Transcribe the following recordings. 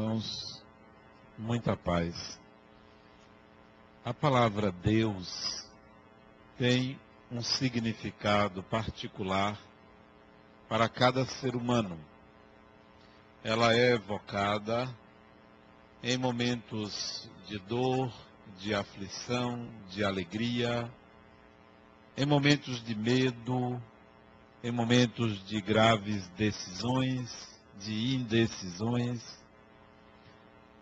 Irmãos, muita paz. A palavra Deus tem um significado particular para cada ser humano. Ela é evocada em momentos de dor, de aflição, de alegria, em momentos de medo, em momentos de graves decisões, de indecisões.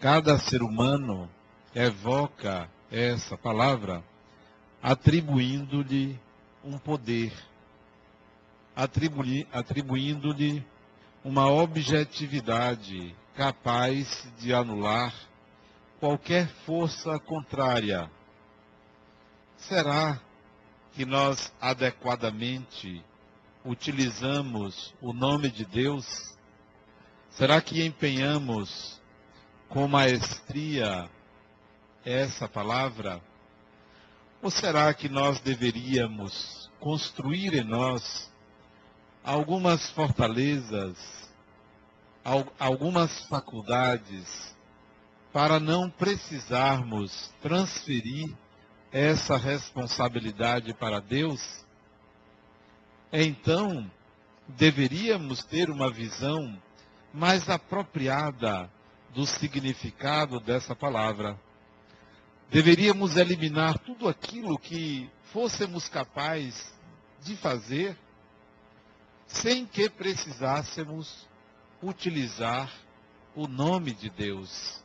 Cada ser humano evoca essa palavra atribuindo-lhe um poder, atribuindo-lhe uma objetividade capaz de anular qualquer força contrária. Será que nós adequadamente utilizamos o nome de Deus? Será que empenhamos com maestria essa palavra? Ou será que nós deveríamos construir em nós algumas fortalezas, algumas faculdades, para não precisarmos transferir essa responsabilidade para Deus? Então, deveríamos ter uma visão mais apropriada do significado dessa palavra. Deveríamos eliminar tudo aquilo que fôssemos capazes de fazer sem que precisássemos utilizar o nome de Deus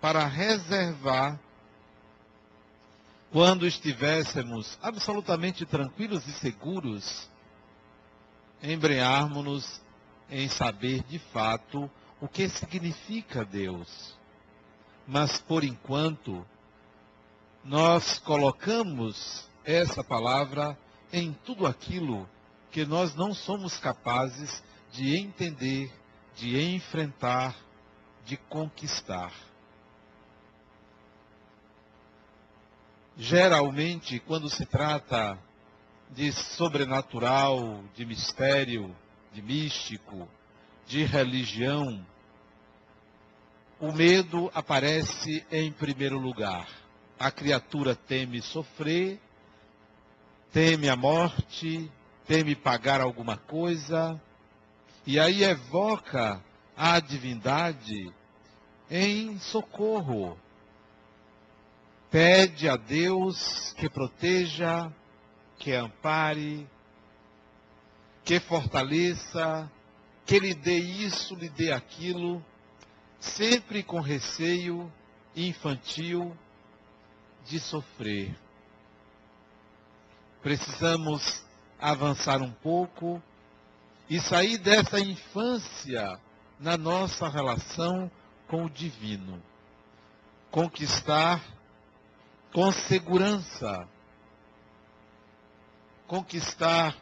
para reservar quando estivéssemos absolutamente tranquilos e seguros, embrenharmos-nos em saber de fato o que significa Deus. Mas por enquanto, nós colocamos essa palavra em tudo aquilo que nós não somos capazes de entender, de enfrentar, de conquistar. Geralmente, quando se trata de sobrenatural, de mistério, de místico, de religião, o medo aparece em primeiro lugar a criatura teme sofrer, teme a morte, teme pagar alguma coisa, e aí evoca a divindade em socorro. Pede a Deus que proteja, que ampare, que fortaleça, que lhe dê isso, lhe dê aquilo, sempre com receio infantil de sofrer. Precisamos avançar um pouco e sair dessa infância na nossa relação com o divino. Conquistar com segurança. Conquistar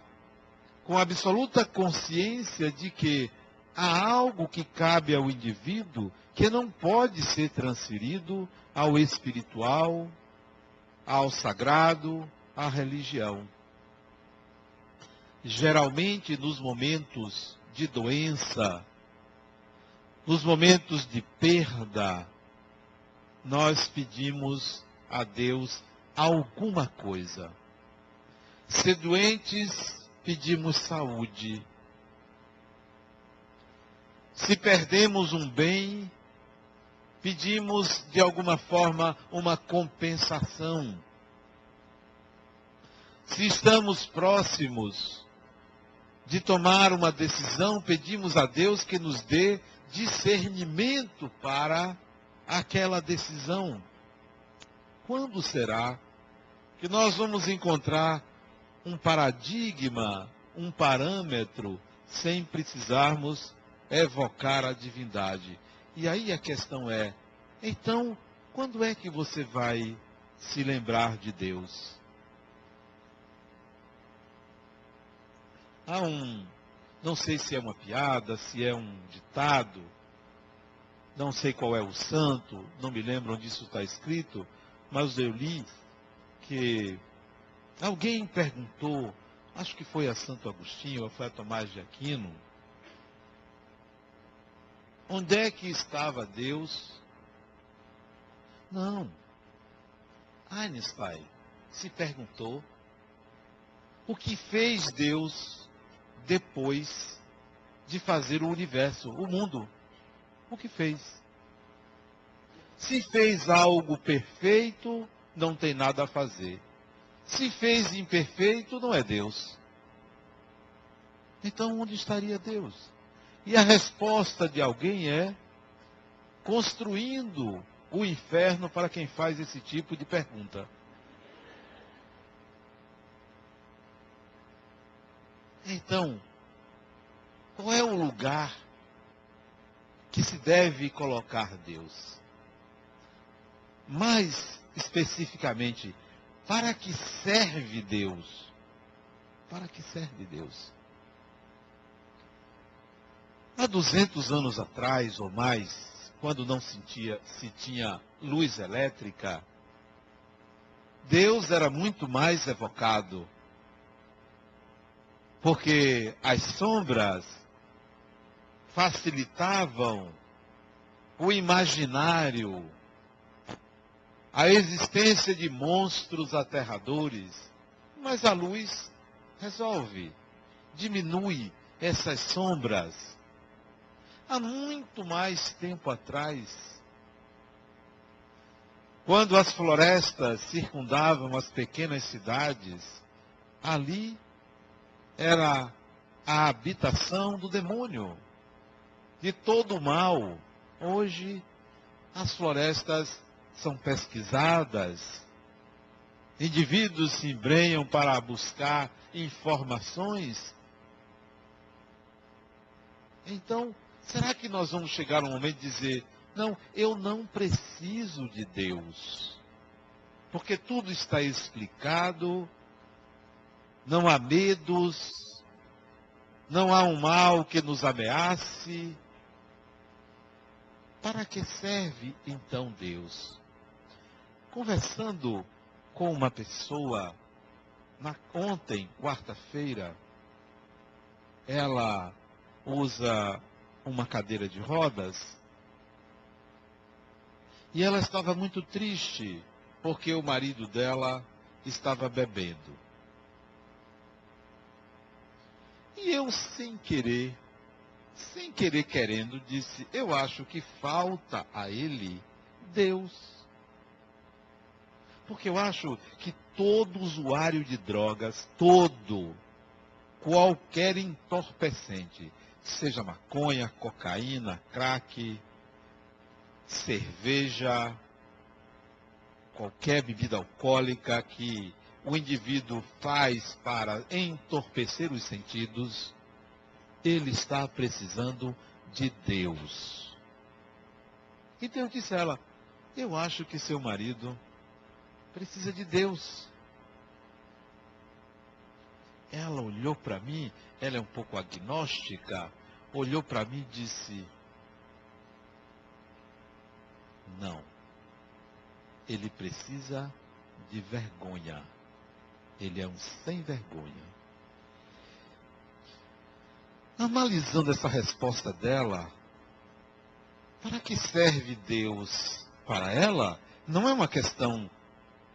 com absoluta consciência de que há algo que cabe ao indivíduo que não pode ser transferido ao espiritual, ao sagrado, à religião. Geralmente, nos momentos de doença, nos momentos de perda, nós pedimos a Deus alguma coisa. Se doentes, pedimos saúde. Se perdemos um bem, pedimos de alguma forma uma compensação. Se estamos próximos de tomar uma decisão, pedimos a Deus que nos dê discernimento para aquela decisão. Quando será que nós vamos encontrar um paradigma, um parâmetro, sem precisarmos evocar a divindade? E aí a questão é: então, quando é que você vai se lembrar de Deus? Há um, não sei se é uma piada, se é um ditado, não sei qual é o santo, não me lembro onde isso está escrito, mas eu li que alguém perguntou, acho que foi a Santo Agostinho ou foi a Tomás de Aquino, Onde é que estava Deus? Não. Einstein se perguntou o que fez Deus depois de fazer o universo, o mundo. O que fez? Se fez algo perfeito, não tem nada a fazer. Se fez imperfeito, não é Deus. Então, onde estaria Deus? E a resposta de alguém é construindo o inferno para quem faz esse tipo de pergunta. Então, qual é o lugar que se deve colocar Deus? Mais especificamente, para que serve Deus? Para que serve Deus? Há 200 anos atrás ou mais, quando não sentia, se tinha luz elétrica, Deus era muito mais evocado. Porque as sombras facilitavam o imaginário, a existência de monstros aterradores. Mas a luz resolve, diminui essas sombras. Há muito mais tempo atrás, quando as florestas circundavam as pequenas cidades, ali era a habitação do demônio de todo o mal. Hoje, as florestas são pesquisadas, indivíduos se embrenham para buscar informações. Então, será que nós vamos chegar um momento de dizer: não, eu não preciso de Deus, porque tudo está explicado, não há medos, não há um mal que nos ameace, para que serve então Deus? Conversando com uma pessoa na, ontem, quarta-feira, ela usa uma cadeira de rodas e ela estava muito triste porque o marido dela estava bebendo. E eu, sem querer, sem querer querendo, disse: Eu acho que falta a ele Deus. Porque eu acho que todo usuário de drogas, todo, qualquer entorpecente, seja maconha, cocaína, crack, cerveja, qualquer bebida alcoólica que o indivíduo faz para entorpecer os sentidos, ele está precisando de Deus. E Deus disse a ela: Eu acho que seu marido precisa de Deus. Ela olhou para mim, ela é um pouco agnóstica, olhou para mim e disse: Não, ele precisa de vergonha. Ele é um sem vergonha. Analisando essa resposta dela, para que serve Deus para ela? Não é uma questão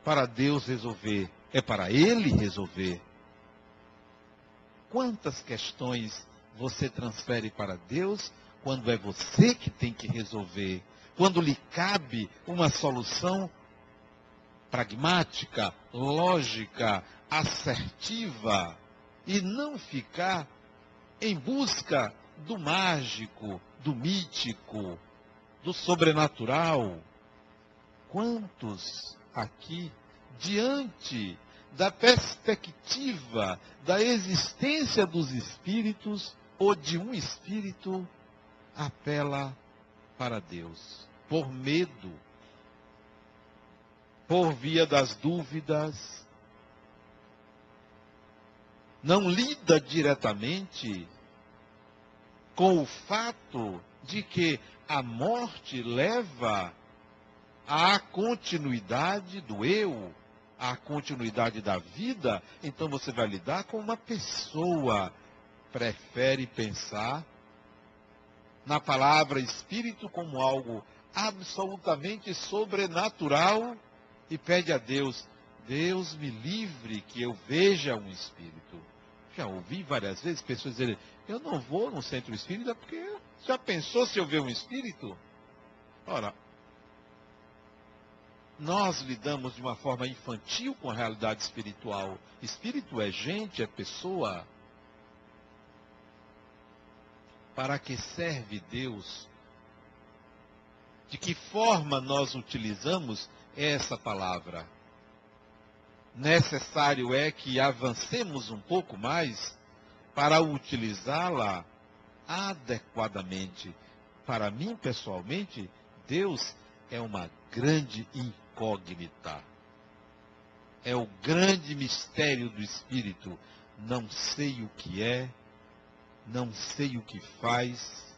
para Deus resolver, é para Ele resolver. Quantas questões você transfere para Deus quando é você que tem que resolver? Quando lhe cabe uma solução pragmática, lógica, assertiva e não ficar em busca do mágico, do mítico, do sobrenatural. Quantos aqui, diante da perspectiva da existência dos espíritos ou de um espírito, apela para Deus por medo, por via das dúvidas, não lida diretamente com o fato de que a morte leva à continuidade do eu, à continuidade da vida, então você vai lidar com uma pessoa. Prefere pensar na palavra espírito como algo absolutamente sobrenatural e pede a Deus, Deus me livre que eu veja um espírito. Já ouvi várias vezes pessoas dizerem, eu não vou no centro espírita porque já pensou se eu ver um espírito? Ora, nós lidamos de uma forma infantil com a realidade espiritual. Espírito é gente, é pessoa. Para que serve Deus? De que forma nós utilizamos essa palavra? Necessário é que avancemos um pouco mais para utilizá-la adequadamente. Para mim, pessoalmente, Deus é uma grande incógnita. É o grande mistério do Espírito. Não sei o que é, não sei o que faz,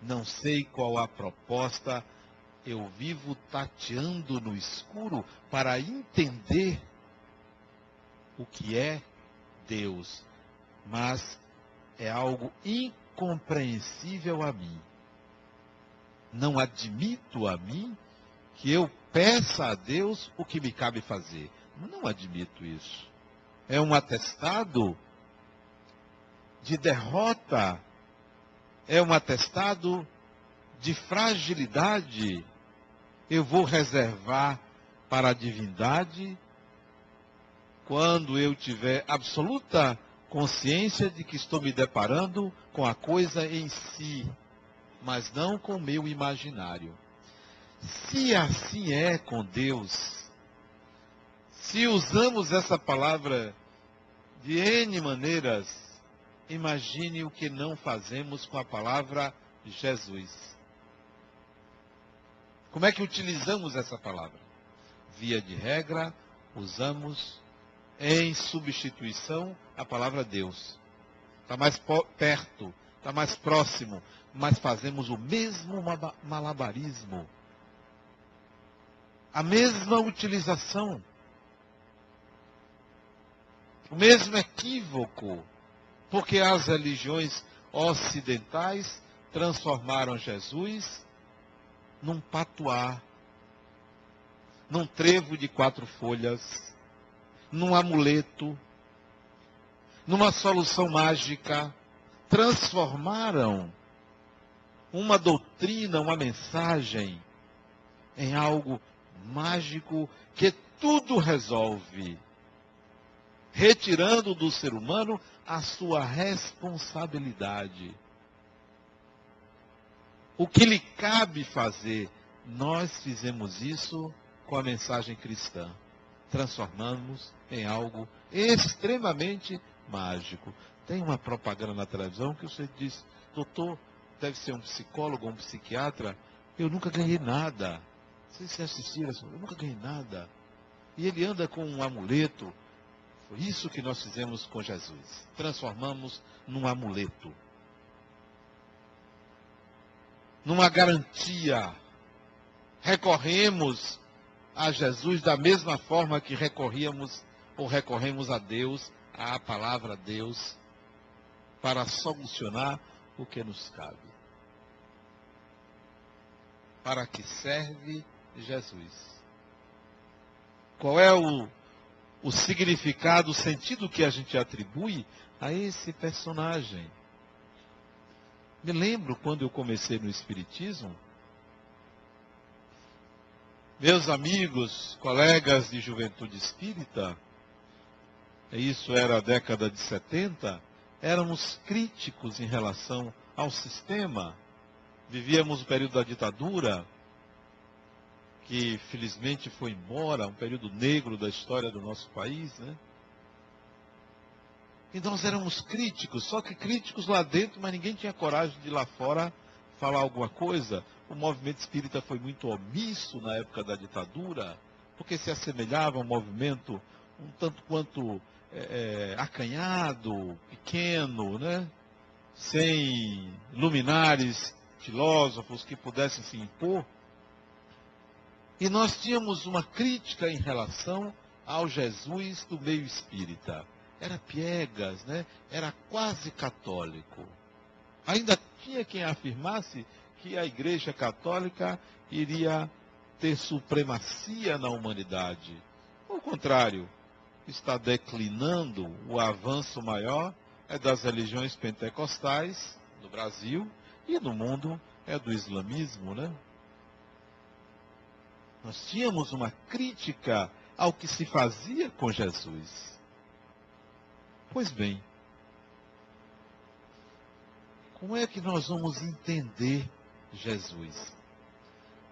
não sei qual a proposta. Eu vivo tateando no escuro para entender o que é Deus, mas é algo incompreensível a mim. Não admito a mim que eu peça a Deus o que me cabe fazer. Não admito isso. É um atestado de derrota. É um atestado de fragilidade. Eu vou reservar para a divindade quando eu tiver absoluta consciência de que estou me deparando com a coisa em si, mas não com o meu imaginário. Se assim é com Deus, se usamos essa palavra de N maneiras, imagine o que não fazemos com a palavra Jesus. Como é que utilizamos essa palavra? Via de regra, usamos em substituição a palavra Deus. Está mais perto, está mais próximo, mas fazemos o mesmo malabarismo a mesma utilização, o mesmo equívoco, porque as religiões ocidentais transformaram Jesus num patuá, num trevo de quatro folhas, num amuleto, numa solução mágica, transformaram uma doutrina, uma mensagem em algo mágico que tudo resolve, retirando do ser humano a sua responsabilidade. O que lhe cabe fazer, nós fizemos isso com a mensagem cristã. Transformamos em algo extremamente mágico. Tem uma propaganda na televisão que você diz, doutor, deve ser um psicólogo ou um psiquiatra, eu nunca ganhei nada. Vocês se assistiram, eu nunca ganhei nada. E ele anda com um amuleto. Isso que nós fizemos com Jesus. Transformamos num amuleto. Numa garantia. Recorremos a Jesus da mesma forma que recorríamos ou recorremos a Deus, à palavra Deus, para solucionar o que nos cabe. Para que serve Jesus. Qual é o, o significado, o sentido que a gente atribui a esse personagem? Me lembro quando eu comecei no Espiritismo, meus amigos, colegas de juventude espírita, isso era a década de 70, éramos críticos em relação ao sistema. Vivíamos o período da ditadura, que felizmente foi embora, um período negro da história do nosso país, né? E nós éramos críticos, só que críticos lá dentro, mas ninguém tinha coragem de ir lá fora falar alguma coisa. O movimento espírita foi muito omisso na época da ditadura, porque se assemelhava a um movimento um tanto quanto é, é acanhado, pequeno, né? sem luminares, filósofos que pudessem se impor. E nós tínhamos uma crítica em relação ao Jesus do meio espírita. Era piegas, né? era quase católico. Ainda tinha quem afirmasse que a Igreja Católica iria ter supremacia na humanidade. Ao contrário, está declinando o avanço maior é das religiões pentecostais no Brasil e no mundo é do islamismo, né? Nós tínhamos uma crítica ao que se fazia com Jesus. Pois bem, como é que nós vamos entender Jesus?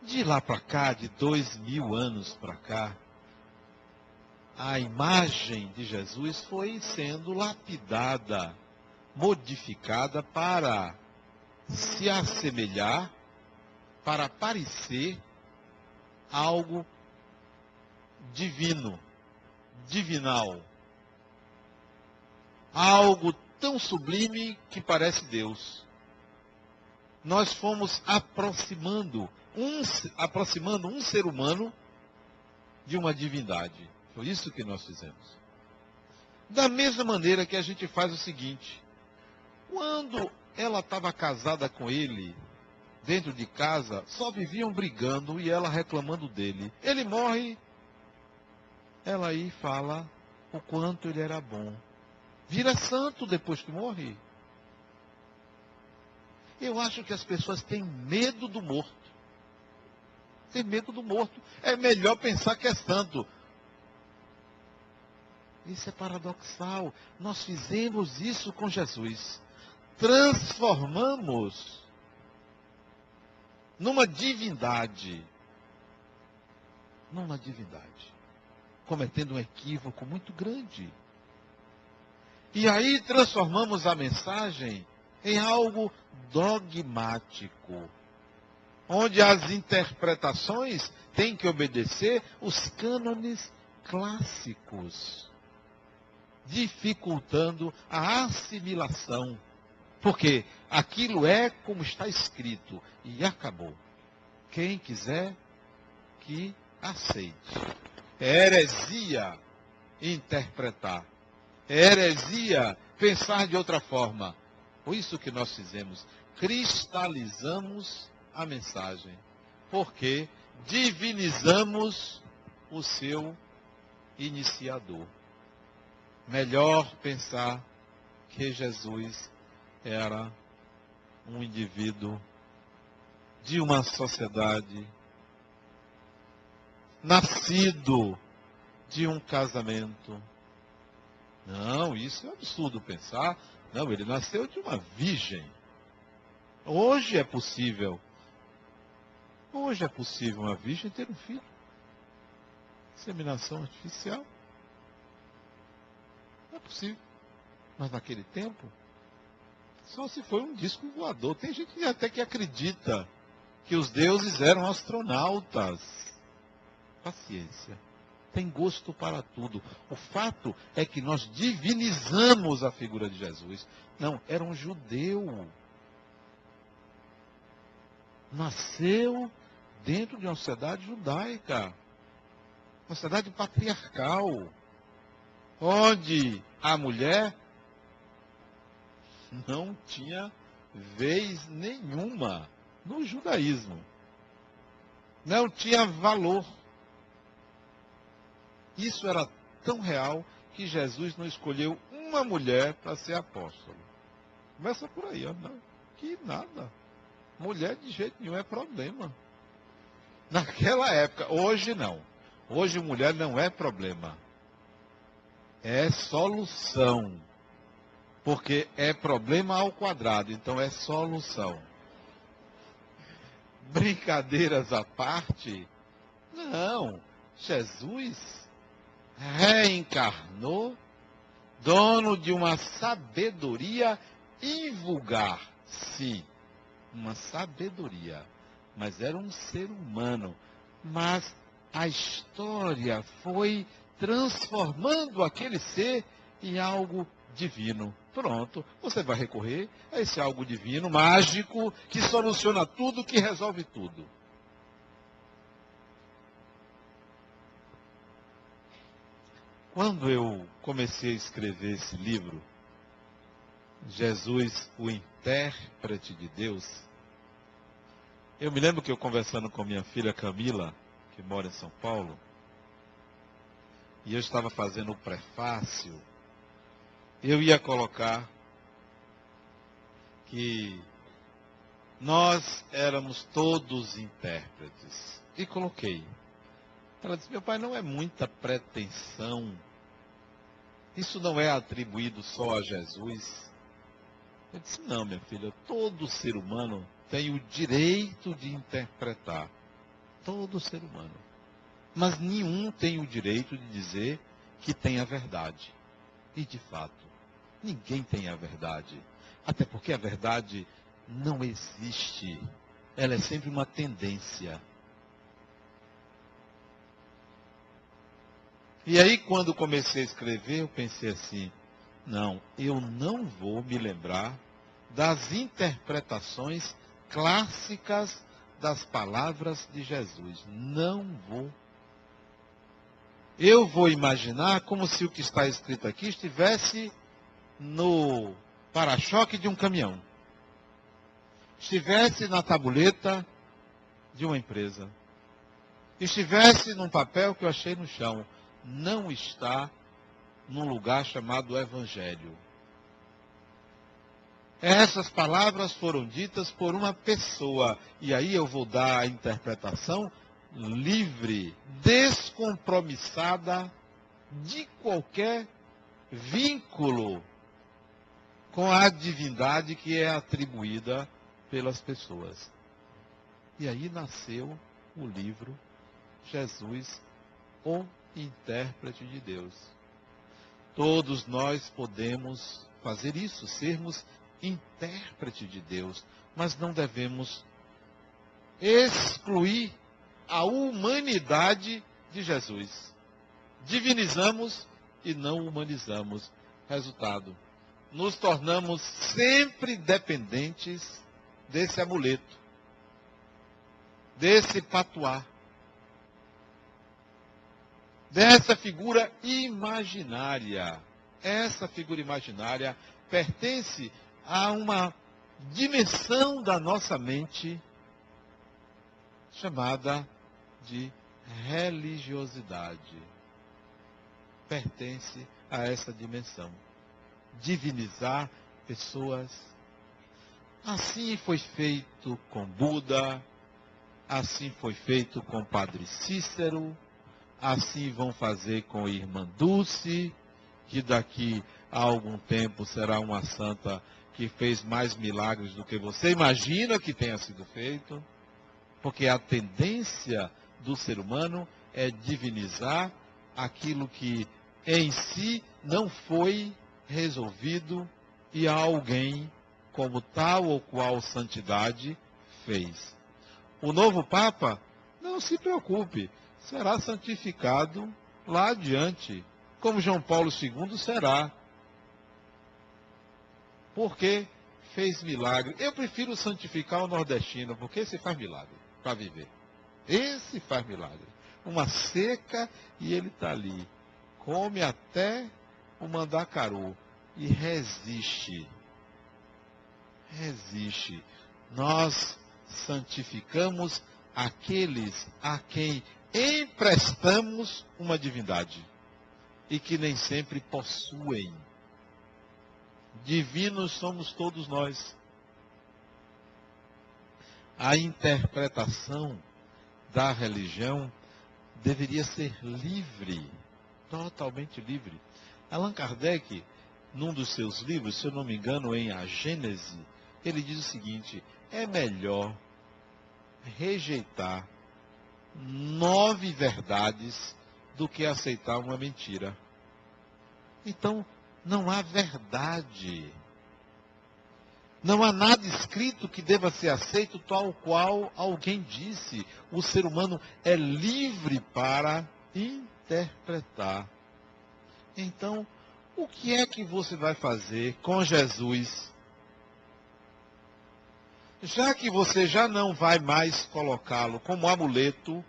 De lá para cá, de dois mil anos para cá, a imagem de Jesus foi sendo lapidada, modificada para se assemelhar, para parecer algo divino, divinal. Algo tão sublime que parece Deus. Nós fomos aproximando um, aproximando um ser humano de uma divindade. Foi isso que nós fizemos. Da mesma maneira que a gente faz o seguinte: quando ela estava casada com ele, dentro de casa, só viviam brigando e ela reclamando dele. Ele morre, ela aí fala o quanto ele era bom. Vira santo depois que morre. Eu acho que as pessoas têm medo do morto. Tem medo do morto. É melhor pensar que é santo. Isso é paradoxal. Nós fizemos isso com Jesus. Transformamos numa divindade. Numa divindade. Cometendo um equívoco muito grande. E aí transformamos a mensagem em algo dogmático, onde as interpretações têm que obedecer os cânones clássicos, dificultando a assimilação. Porque aquilo é como está escrito e acabou. Quem quiser que aceite. É heresia interpretar heresia pensar de outra forma. Foi isso que nós fizemos. Cristalizamos a mensagem. Porque divinizamos o seu iniciador. Melhor pensar que Jesus era um indivíduo de uma sociedade nascido de um casamento não, isso é absurdo pensar. Não, ele nasceu de uma virgem. Hoje é possível. Hoje é possível uma virgem ter um filho. Inseminação artificial. É possível. Mas naquele tempo, só se foi um disco voador. Tem gente até que acredita que os deuses eram astronautas. Paciência tem gosto para tudo. O fato é que nós divinizamos a figura de Jesus. Não, era um judeu. Nasceu dentro de uma sociedade judaica, uma sociedade patriarcal, onde a mulher não tinha vez nenhuma no judaísmo. Não tinha valor. Isso era tão real que Jesus não escolheu uma mulher para ser apóstolo. Começa por aí, ó. Não, que nada. Mulher de jeito nenhum é problema. Naquela época, hoje não. Hoje mulher não é problema. É solução. Porque é problema ao quadrado, então é solução. Brincadeiras à parte, não. Jesus reencarnou, dono de uma sabedoria invulgar. Sim, uma sabedoria. Mas era um ser humano. Mas a história foi transformando aquele ser em algo divino. Pronto, você vai recorrer a esse algo divino, mágico, que soluciona tudo, que resolve tudo. Quando eu comecei a escrever esse livro, Jesus, o intérprete de Deus. Eu me lembro que eu conversando com minha filha Camila, que mora em São Paulo, e eu estava fazendo o prefácio, eu ia colocar que nós éramos todos intérpretes. E coloquei. Ela disse: Meu pai, não é muita pretensão. Isso não é atribuído só a Jesus. Eu disse: Não, minha filha, todo ser humano tem o direito de interpretar. Todo ser humano. Mas nenhum tem o direito de dizer que tem a verdade. E de fato, ninguém tem a verdade. Até porque a verdade não existe. Ela é sempre uma tendência. E aí, quando comecei a escrever, eu pensei assim: não, eu não vou me lembrar das interpretações clássicas das palavras de Jesus. Não vou. Eu vou imaginar como se o que está escrito aqui estivesse no para-choque de um caminhão. Estivesse na tabuleta de uma empresa. Estivesse num papel que eu achei no chão. Não está num lugar chamado Evangelho. Essas palavras foram ditas por uma pessoa. E aí eu vou dar a interpretação livre, descompromissada de qualquer vínculo com a divindade que é atribuída pelas pessoas. E aí nasceu o livro Jesus, o intérprete de Deus. Todos nós podemos fazer isso, sermos intérprete de Deus, mas não devemos excluir a humanidade de Jesus. Divinizamos e não humanizamos. Resultado: nos tornamos sempre dependentes desse amuleto, desse patuá, dessa figura imaginária. Essa figura imaginária pertence a uma dimensão da nossa mente chamada de religiosidade. Pertence a essa dimensão. Divinizar pessoas. Assim foi feito com Buda, assim foi feito com Padre Cícero, assim vão fazer com Irmã Dulce, que daqui a algum tempo será uma santa que fez mais milagres do que você imagina que tenha sido feito, porque a tendência do ser humano é divinizar aquilo que em si não foi resolvido e alguém como tal ou qual santidade fez. O novo Papa, não se preocupe, será santificado lá adiante, como João Paulo II será. Porque fez milagre. Eu prefiro santificar o nordestino, porque esse faz milagre para viver. Esse faz milagre. Uma seca e ele está ali. Come até o mandacaru e resiste. Resiste. Nós santificamos aqueles a quem emprestamos uma divindade e que nem sempre possuem. Divinos somos todos nós. A interpretação da religião deveria ser livre, totalmente livre. Allan Kardec, num dos seus livros, se eu não me engano, em A Gênese, ele diz o seguinte: é melhor rejeitar nove verdades do que aceitar uma mentira. Então, não há verdade. Não há nada escrito que deva ser aceito tal qual alguém disse. O ser humano é livre para interpretar. Então, o que é que você vai fazer com Jesus? Já que você já não vai mais colocá-lo como amuleto,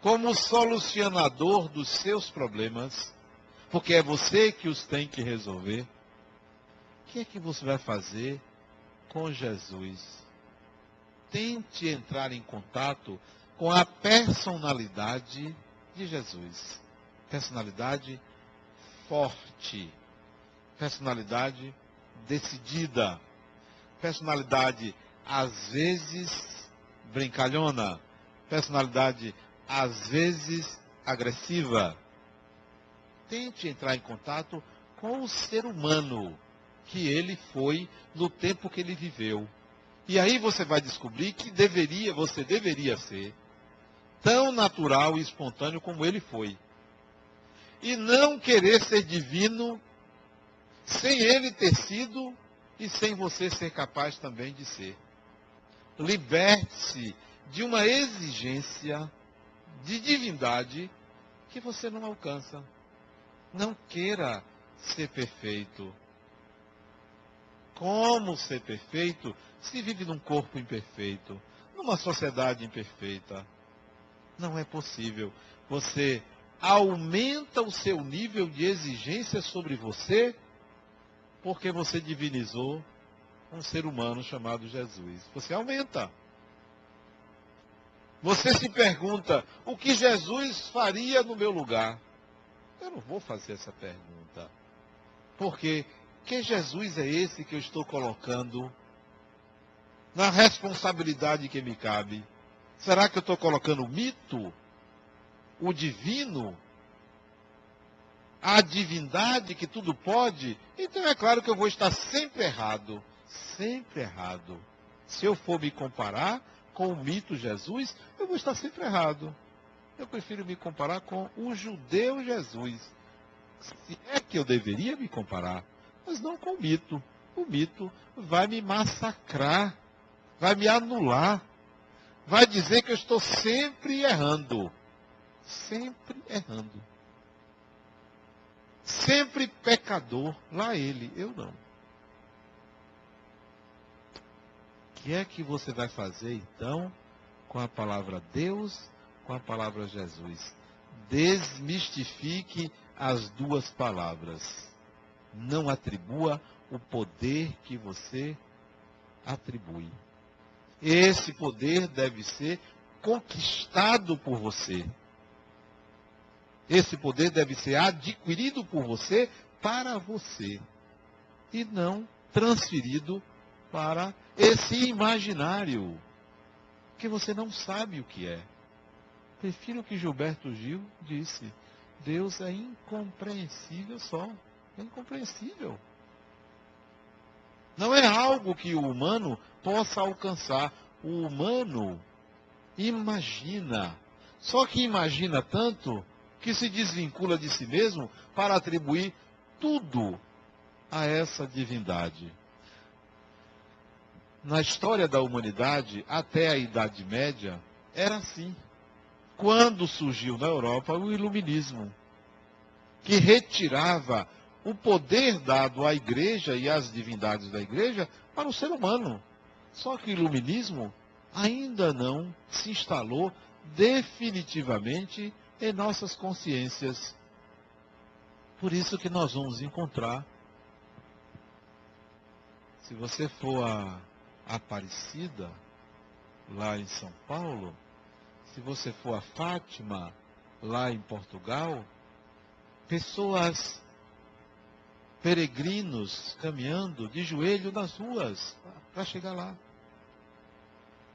como solucionador dos seus problemas, porque é você que os tem que resolver. que é que você vai fazer com Jesus? Tente entrar em contato com a personalidade de Jesus. Personalidade forte. Personalidade decidida. Personalidade, às vezes, brincalhona. Personalidade, às vezes, agressiva. Tente entrar em contato com o ser humano que ele foi no tempo que ele viveu. E aí você vai descobrir que deveria, você deveria ser tão natural e espontâneo como ele foi. E não querer ser divino sem ele ter sido e sem você ser capaz também de ser. Liberte-se de uma exigência de divindade que você não alcança. Não queira ser perfeito. Como ser perfeito se vive num corpo imperfeito, numa sociedade imperfeita? Não é possível. Você aumenta o seu nível de exigência sobre você porque você divinizou um ser humano chamado Jesus. Você aumenta. Você se pergunta: o que Jesus faria no meu lugar? Eu não vou fazer essa pergunta. Porque que Jesus é esse que eu estou colocando na responsabilidade que me cabe? Será que eu estou colocando mito, o divino, a divindade que tudo pode? Então é claro que eu vou estar sempre errado. Sempre errado. Se eu for me comparar com o mito Jesus, eu vou estar sempre errado. Eu prefiro me comparar com o judeu Jesus. Se é que eu deveria me comparar, mas não com o mito. O mito vai me massacrar, vai me anular vai dizer que eu estou sempre errando. Sempre errando. Sempre pecador. Lá ele, eu não. O que é que você vai fazer então com a palavra Deus, com a palavra Jesus? Desmistifique as duas palavras. Não atribua o poder que você atribui. Esse poder deve ser conquistado por você. Esse poder deve ser adquirido por você para você. E não transferido para esse imaginário que você não sabe o que é. Prefiro o que Gilberto Gil disse. Deus é incompreensível só. É incompreensível. Não é algo que o humano possa alcançar. O humano imagina. Só que imagina tanto que se desvincula de si mesmo para atribuir tudo a essa divindade. Na história da humanidade, até a Idade Média, era assim. Quando surgiu na Europa o Iluminismo, que retirava o poder dado à igreja e às divindades da igreja para o ser humano. Só que o iluminismo ainda não se instalou definitivamente em nossas consciências. Por isso que nós vamos encontrar, se você for a Aparecida, lá em São Paulo, se você for a Fátima, lá em Portugal, pessoas peregrinos caminhando de joelho nas ruas para chegar lá.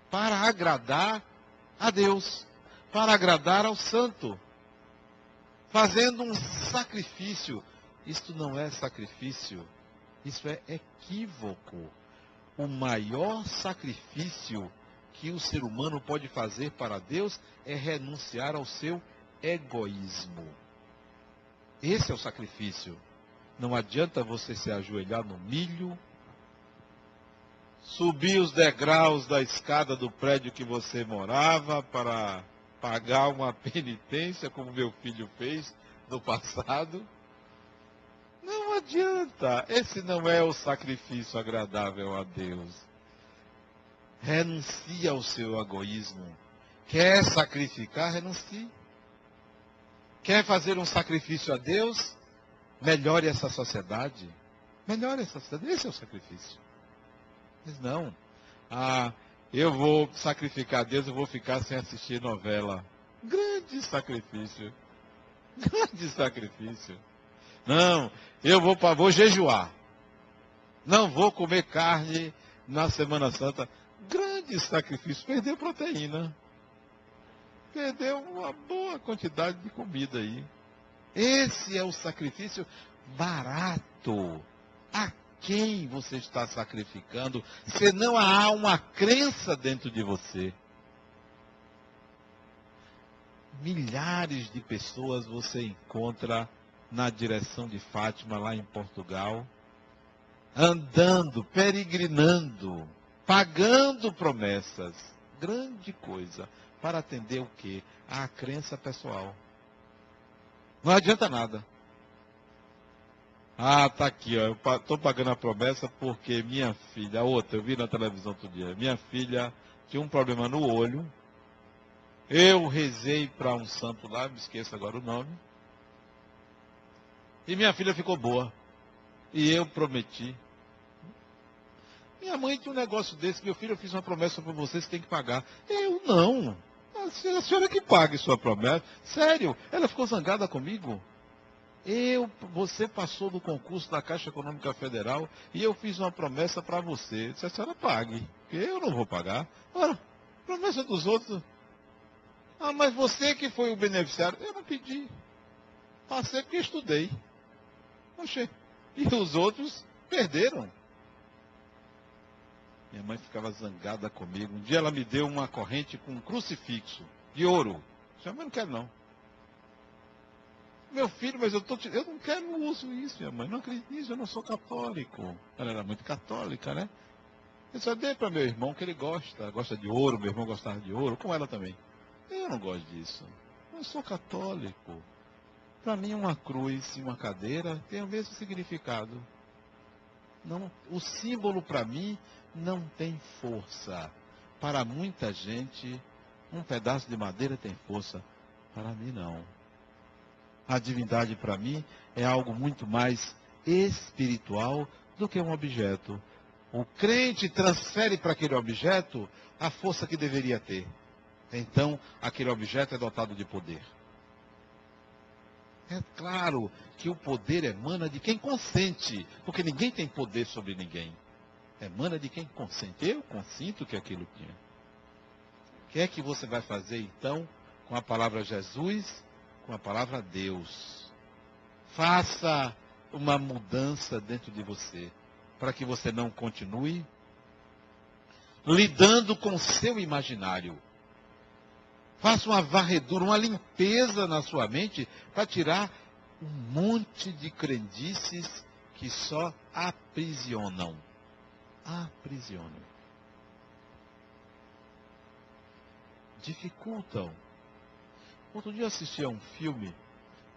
Para agradar a Deus, para agradar ao santo, fazendo um sacrifício. Isto não é sacrifício, isso é equívoco. O maior sacrifício que o ser humano pode fazer para Deus é renunciar ao seu egoísmo. Esse é o sacrifício. Não adianta você se ajoelhar no milho, subir os degraus da escada do prédio que você morava para pagar uma penitência, como meu filho fez no passado. Não adianta. Esse não é o sacrifício agradável a Deus. Renuncie ao seu egoísmo. Quer sacrificar? Renuncie. Quer fazer um sacrifício a Deus? melhore essa sociedade, Melhore essa cidade. Esse é o sacrifício. Mas não. Ah, eu vou sacrificar Deus, eu vou ficar sem assistir novela. Grande sacrifício. Grande sacrifício. Não, eu vou, vou jejuar. Não vou comer carne na Semana Santa. Grande sacrifício. Perdeu proteína. Perdeu uma boa quantidade de comida aí. Esse é o sacrifício barato. A quem você está sacrificando, se não há uma crença dentro de você? Milhares de pessoas você encontra na direção de Fátima, lá em Portugal, andando, peregrinando, pagando promessas. Grande coisa. Para atender o quê? A crença pessoal. Não adianta nada. Ah, tá aqui, ó. Eu estou pagando a promessa porque minha filha, outra, eu vi na televisão outro dia, minha filha tinha um problema no olho. Eu rezei para um santo lá, me esqueço agora o nome. E minha filha ficou boa. E eu prometi. Minha mãe tinha um negócio desse, meu filho, eu fiz uma promessa para você, você tem que pagar. Eu não. A senhora que pague sua promessa. Sério, ela ficou zangada comigo. Eu, você passou do concurso da Caixa Econômica Federal e eu fiz uma promessa para você. Se a senhora pague, eu não vou pagar. Ora, promessa dos outros. Ah, mas você que foi o beneficiário. Eu não pedi. Passei porque estudei. Oxê. E os outros perderam. Minha mãe ficava zangada comigo. Um dia ela me deu uma corrente com um crucifixo de ouro. Eu não quero não. Meu filho, mas eu, tô, eu não quero, não uso isso, minha mãe. Não acredito nisso, eu não sou católico. Ela era muito católica, né? Eu só dei para meu irmão que ele gosta, gosta de ouro, meu irmão gostava de ouro, com ela também. Eu não gosto disso. Eu sou católico. Para mim, uma cruz e uma cadeira tem o mesmo significado. Não, o símbolo para mim não tem força. Para muita gente, um pedaço de madeira tem força. Para mim, não. A divindade, para mim, é algo muito mais espiritual do que um objeto. O crente transfere para aquele objeto a força que deveria ter. Então, aquele objeto é dotado de poder. É claro que o poder emana de quem consente, porque ninguém tem poder sobre ninguém. Emana de quem consente. Eu consinto que aquilo tinha. O que é que você vai fazer então com a palavra Jesus com a palavra Deus. Faça uma mudança dentro de você, para que você não continue lidando com seu imaginário. Faça uma varredura, uma limpeza na sua mente para tirar um monte de crendices que só aprisionam. Aprisionam. Dificultam Outro dia assisti a um filme,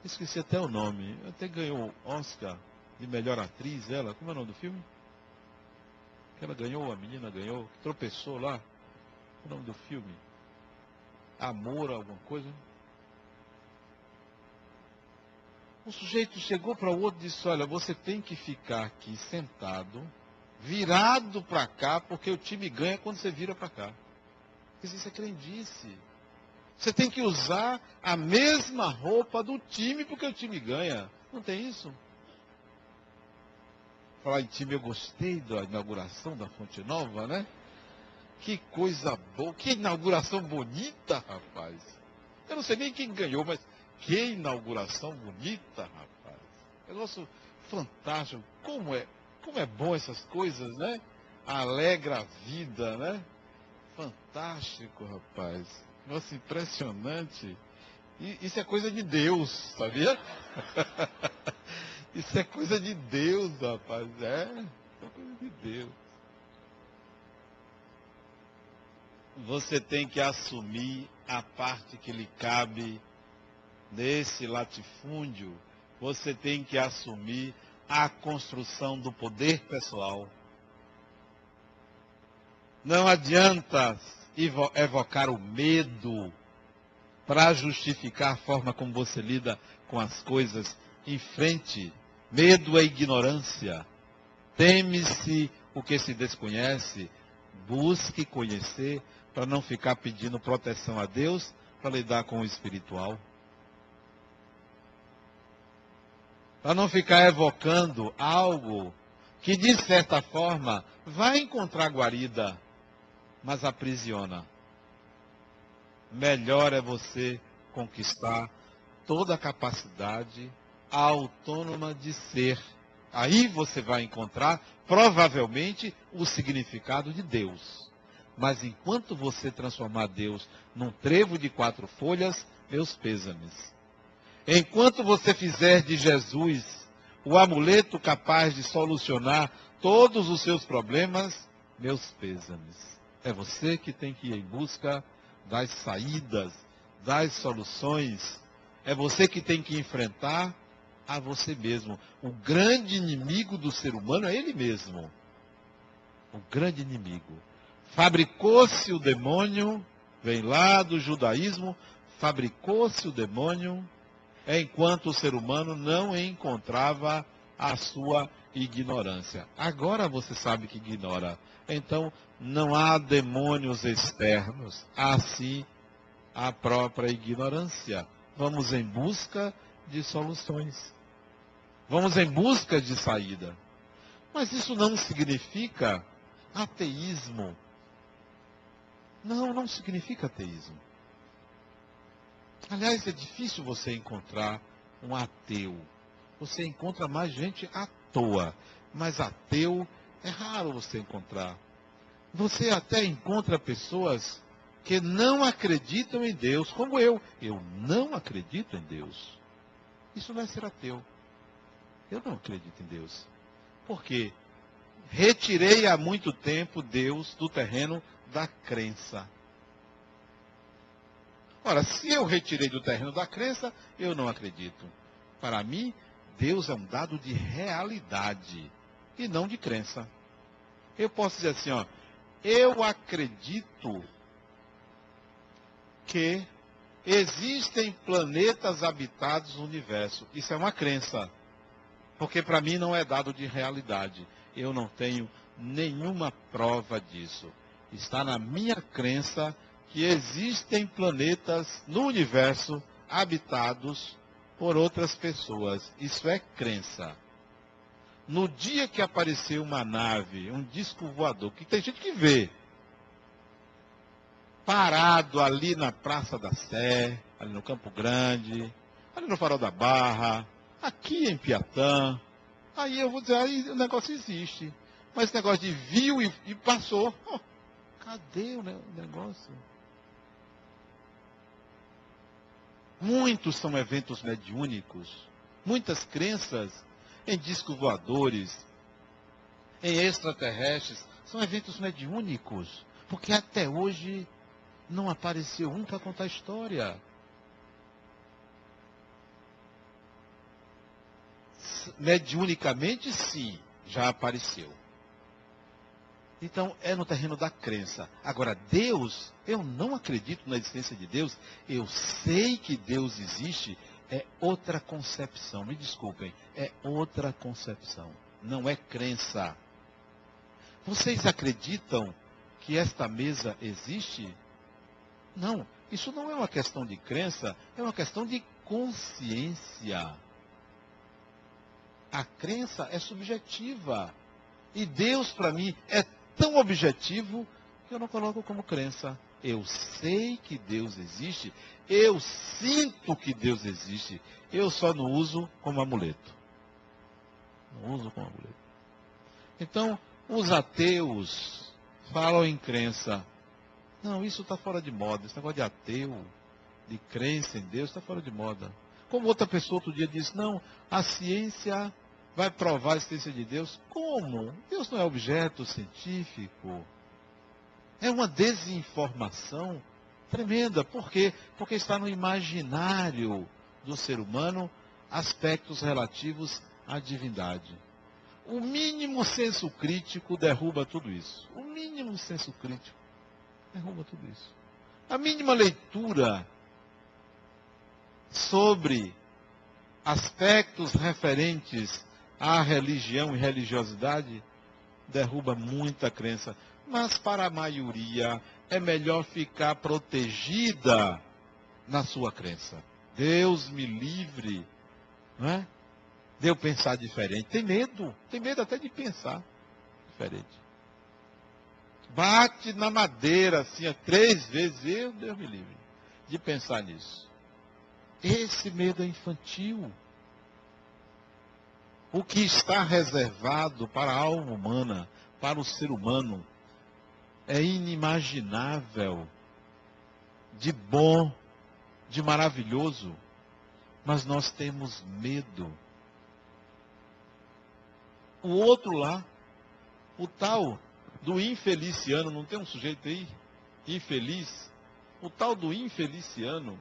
esqueci até o nome, até ganhou Oscar de melhor atriz, ela, como é o nome do filme? Que ela ganhou, a menina ganhou, que tropeçou lá. O nome do filme? Amor, alguma coisa? O sujeito chegou para o outro e disse: Olha, você tem que ficar aqui sentado, virado para cá, porque o time ganha quando você vira para cá. Isso é crendice. Você tem que usar a mesma roupa do time porque o time ganha. Não tem isso? Falar em time, eu gostei da inauguração da Fonte Nova, né? Que coisa boa, que inauguração bonita, rapaz. Eu não sei nem quem ganhou, mas que inauguração bonita, rapaz. Negócio fantástico. Como é, como é bom essas coisas, né? Alegra a vida, né? Fantástico, rapaz. Nossa, impressionante. Isso é coisa de Deus, sabia? isso é coisa de Deus, rapaz. É, é coisa de Deus. Você tem que assumir a parte que lhe cabe nesse latifúndio. Você tem que assumir a construção do poder pessoal. Não adianta evocar o medo para justificar a forma como você lida com as coisas em frente. Medo é ignorância. Teme-se o que se desconhece. Busque conhecer para não ficar pedindo proteção a Deus para lidar com o espiritual. Para não ficar evocando algo que, de certa forma, vai encontrar guarida, mas aprisiona. Melhor é você conquistar toda a capacidade autônoma de ser. Aí você vai encontrar, provavelmente, o significado de Deus. Mas enquanto você transformar Deus num trevo de quatro folhas, meus pêsames. Enquanto você fizer de Jesus o amuleto capaz de solucionar todos os seus problemas, meus pêsames. É você que tem que ir em busca das saídas, das soluções. É você que tem que enfrentar a você mesmo. O grande inimigo do ser humano é ele mesmo. O grande inimigo. Fabricou-se o demônio, vem lá do judaísmo, fabricou-se o demônio enquanto o ser humano não encontrava a sua ignorância. Agora você sabe que ignora. Então, não há demônios externos, há sim a própria ignorância. Vamos em busca de soluções. Vamos em busca de saída. Mas isso não significa ateísmo. Não, não significa ateísmo. Aliás, é difícil você encontrar um ateu. Você encontra mais gente à toa. Mas ateu é raro você encontrar. Você até encontra pessoas que não acreditam em Deus, como eu. Eu não acredito em Deus. Isso não é ser ateu. Eu não acredito em Deus. Por quê? Retirei há muito tempo Deus do terreno da crença. Ora, se eu retirei do terreno da crença, eu não acredito. Para mim, Deus é um dado de realidade e não de crença. Eu posso dizer assim, ó, eu acredito que existem planetas habitados no universo. Isso é uma crença. Porque para mim não é dado de realidade. Eu não tenho nenhuma prova disso. Está na minha crença que existem planetas no universo habitados por outras pessoas. Isso é crença. No dia que apareceu uma nave, um disco voador, que tem gente que vê, parado ali na Praça da Sé, ali no Campo Grande, ali no Farol da Barra, aqui em Piatã, aí eu vou dizer, aí o negócio existe. Mas esse negócio de viu e, e passou, oh, cadê o negócio? Muitos são eventos mediúnicos, muitas crenças em discos voadores, em extraterrestres, são eventos mediúnicos, porque até hoje não apareceu um para contar a história. Mediunicamente, sim, já apareceu. Então, é no terreno da crença. Agora, Deus, eu não acredito na existência de Deus, eu sei que Deus existe, é outra concepção. Me desculpem, é outra concepção. Não é crença. Vocês acreditam que esta mesa existe? Não, isso não é uma questão de crença, é uma questão de consciência. A crença é subjetiva. E Deus, para mim, é tão objetivo que eu não coloco como crença. Eu sei que Deus existe, eu sinto que Deus existe, eu só não uso como amuleto. Não uso como amuleto. Então, os ateus falam em crença. Não, isso está fora de moda. Esse negócio de ateu, de crença em Deus, está fora de moda. Como outra pessoa outro dia disse, não, a ciência vai provar a existência de Deus? Como? Deus não é objeto científico. É uma desinformação tremenda. Por quê? Porque está no imaginário do ser humano aspectos relativos à divindade. O mínimo senso crítico derruba tudo isso. O mínimo senso crítico derruba tudo isso. A mínima leitura sobre aspectos referentes à religião e religiosidade, derruba muita crença. Mas para a maioria é melhor ficar protegida na sua crença. Deus me livre, não é? De eu pensar diferente. Tem medo, tem medo até de pensar diferente. Bate na madeira assim, três vezes, eu, Deus me livre, de pensar nisso. Esse medo é infantil. O que está reservado para a alma humana, para o ser humano, é inimaginável, de bom, de maravilhoso, mas nós temos medo. O outro lá, o tal do infeliciano, não tem um sujeito aí? Infeliz? O tal do infeliciano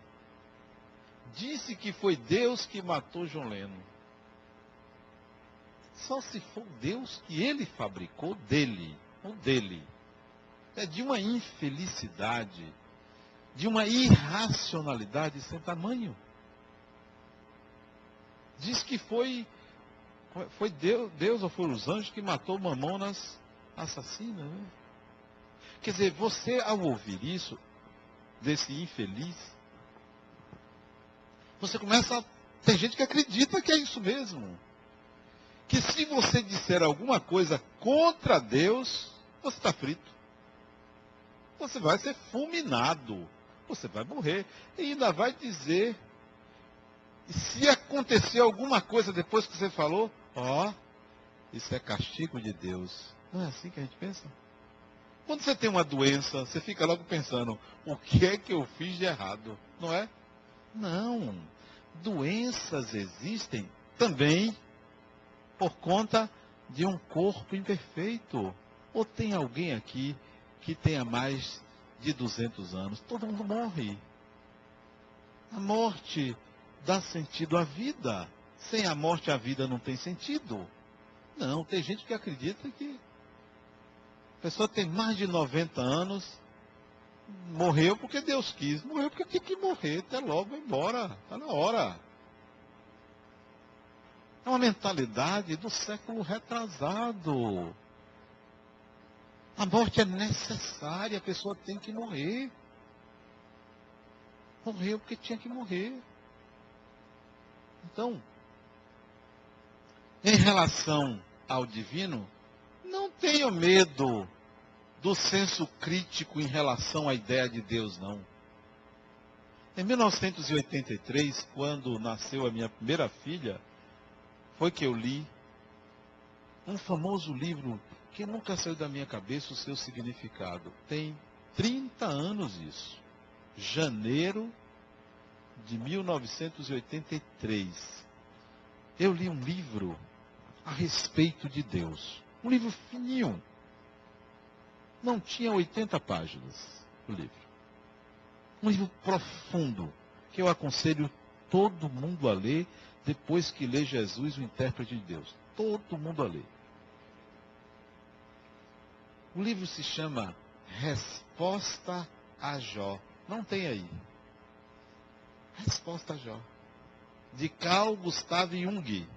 disse que foi Deus que matou João Leno. Só se for Deus que ele fabricou dele, ou dele. É de uma infelicidade, de uma irracionalidade sem tamanho. Diz que foi, foi Deus, Deus ou foram os anjos que matou Mamonas assassina, né? Quer dizer, você ao ouvir isso, desse infeliz, você começa a. Tem gente que acredita que é isso mesmo. Que se você disser alguma coisa contra Deus, você está frito. Você vai ser fulminado. Você vai morrer. E ainda vai dizer. Se acontecer alguma coisa depois que você falou, ó, isso é castigo de Deus. Não é assim que a gente pensa? Quando você tem uma doença, você fica logo pensando, o que é que eu fiz de errado? Não é? Não. Doenças existem também por conta de um corpo imperfeito. Ou tem alguém aqui que tenha mais de 200 anos? Todo mundo morre. A morte dá sentido à vida. Sem a morte, a vida não tem sentido. Não, tem gente que acredita que a pessoa tem mais de 90 anos, morreu porque Deus quis. Morreu porque tinha que morrer. Até logo, embora. Está na hora. É uma mentalidade do século retrasado. A morte é necessária, a pessoa tem que morrer. Morreu porque tinha que morrer. Então, em relação ao divino, não tenha medo do senso crítico em relação à ideia de Deus, não. Em 1983, quando nasceu a minha primeira filha, foi que eu li um famoso livro que nunca saiu da minha cabeça o seu significado. Tem 30 anos isso. Janeiro de 1983. Eu li um livro a respeito de Deus. Um livro fininho. Não tinha 80 páginas o livro. Um livro profundo, que eu aconselho todo mundo a ler depois que lê Jesus, o intérprete de Deus. Todo mundo a ler. O livro se chama Resposta a Jó. Não tem aí. Resposta a Jó. De Carl Gustav Jung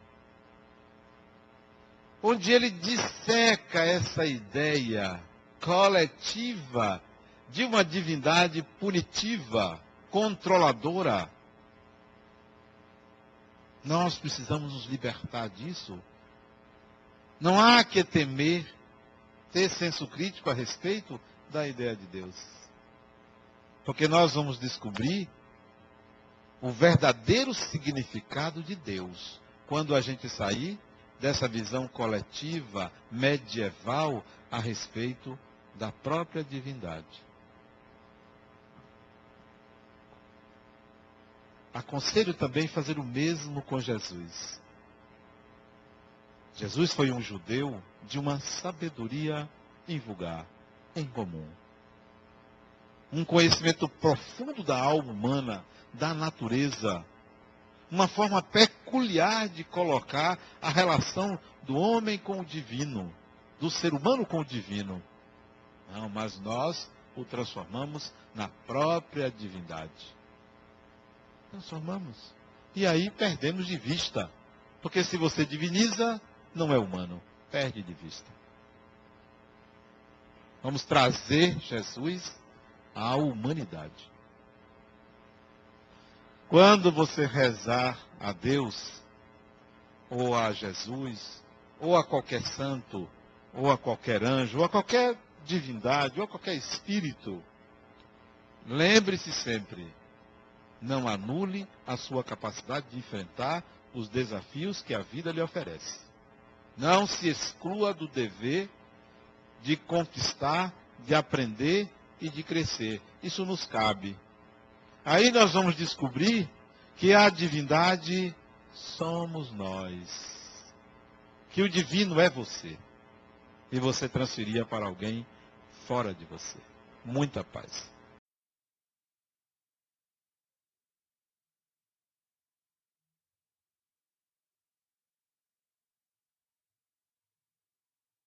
onde ele disseca essa ideia coletiva de uma divindade punitiva, controladora. Nós precisamos nos libertar disso. Não há que temer, ter senso crítico a respeito da ideia de Deus. Porque nós vamos descobrir o verdadeiro significado de Deus quando a gente sair dessa visão coletiva medieval a respeito da própria divindade. Aconselho também fazer o mesmo com Jesus. Jesus foi um judeu de uma sabedoria invulgar, em comum. Um conhecimento profundo da alma humana, da natureza, uma forma peculiar de colocar a relação do homem com o divino, do ser humano com o divino. Não, mas nós o transformamos na própria divindade. Transformamos. E aí perdemos de vista. Porque se você diviniza, não é humano. Perde de vista. Vamos trazer Jesus à humanidade. Quando você rezar a Deus, ou a Jesus, ou a qualquer santo, ou a qualquer anjo, ou a qualquer divindade, ou a qualquer espírito, lembre-se sempre, não anule a sua capacidade de enfrentar os desafios que a vida lhe oferece. Não se exclua do dever de conquistar, de aprender e de crescer. Isso nos cabe. Aí nós vamos descobrir que a divindade somos nós. Que o divino é você. E você transferia para alguém fora de você. Muita paz.